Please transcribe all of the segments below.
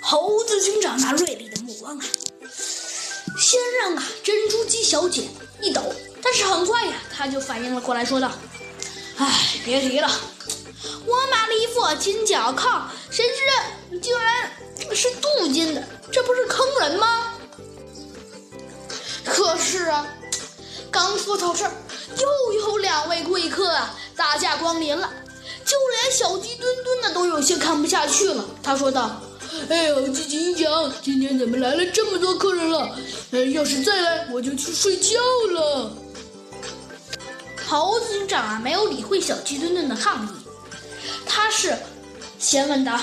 猴子警长那锐利的目光啊，先让啊珍珠鸡小姐一抖，但是很快呀，他就反应了过来，说道：“哎，别提了，我买了一副金脚铐，谁知竟然是镀金的，这不是坑人吗？可是啊，刚说到这儿，又有两位贵客啊大驾光临了，就连小鸡墩墩的都有些看不下去了，他说道。”哎，猴子警长，今天怎么来了这么多客人了？呃，要是再来，我就去睡觉了。猴子警长啊，没有理会小鸡墩墩的抗议，他是先问道：“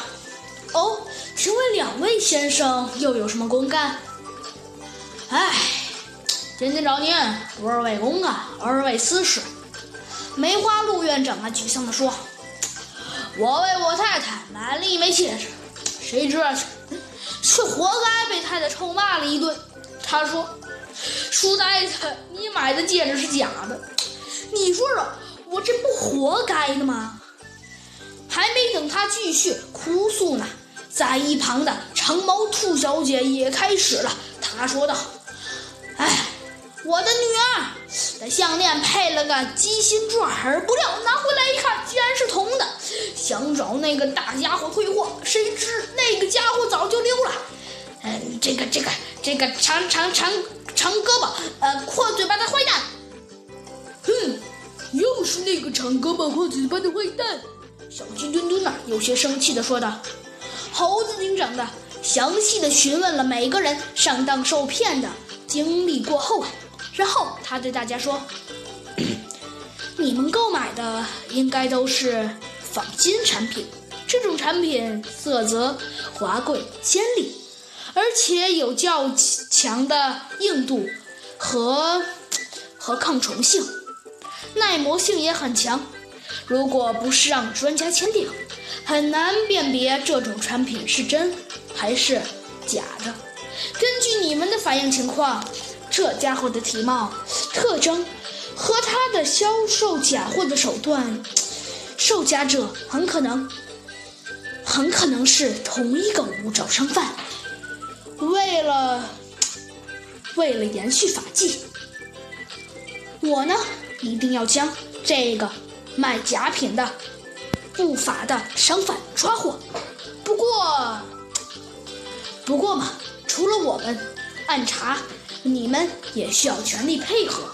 哦，请问两位先生又有什么公干？”哎，今天找您，不是为公干，而是为私事。梅花鹿院长啊，沮丧地说：“我为我太太买了一枚戒指。”谁知道，却活该被太太臭骂了一顿。他说：“书呆子，你买的戒指是假的。”你说说，我这不活该的吗？还没等他继续哭诉呢，在一旁的长毛兔小姐也开始了。她说道：“哎，我的女儿的项链配了个鸡心钻儿，不料拿回来一看，想找那个大家伙退货，谁知……”那个家伙早就溜了，嗯，这个这个这个长长长长胳膊，呃，阔嘴巴的坏蛋，哼，又是那个长胳膊阔嘴巴的坏蛋！小鸡墩墩呢，有些生气的说道。猴子警长呢详细的询问了每个人上当受骗的经历过后啊，然后他对大家说：“ 你们购买的应该都是仿金产品。”这种产品色泽华贵鲜丽，而且有较强的硬度和和抗虫性，耐磨性也很强。如果不是让专家鉴定，很难辨别这种产品是真还是假的。根据你们的反应情况，这家伙的体貌特征和他的销售假货的手段，售假者很可能。很可能是同一个无照商贩。为了为了延续法纪，我呢一定要将这个卖假品的不法的商贩抓获。不过，不过嘛，除了我们暗查，你们也需要全力配合。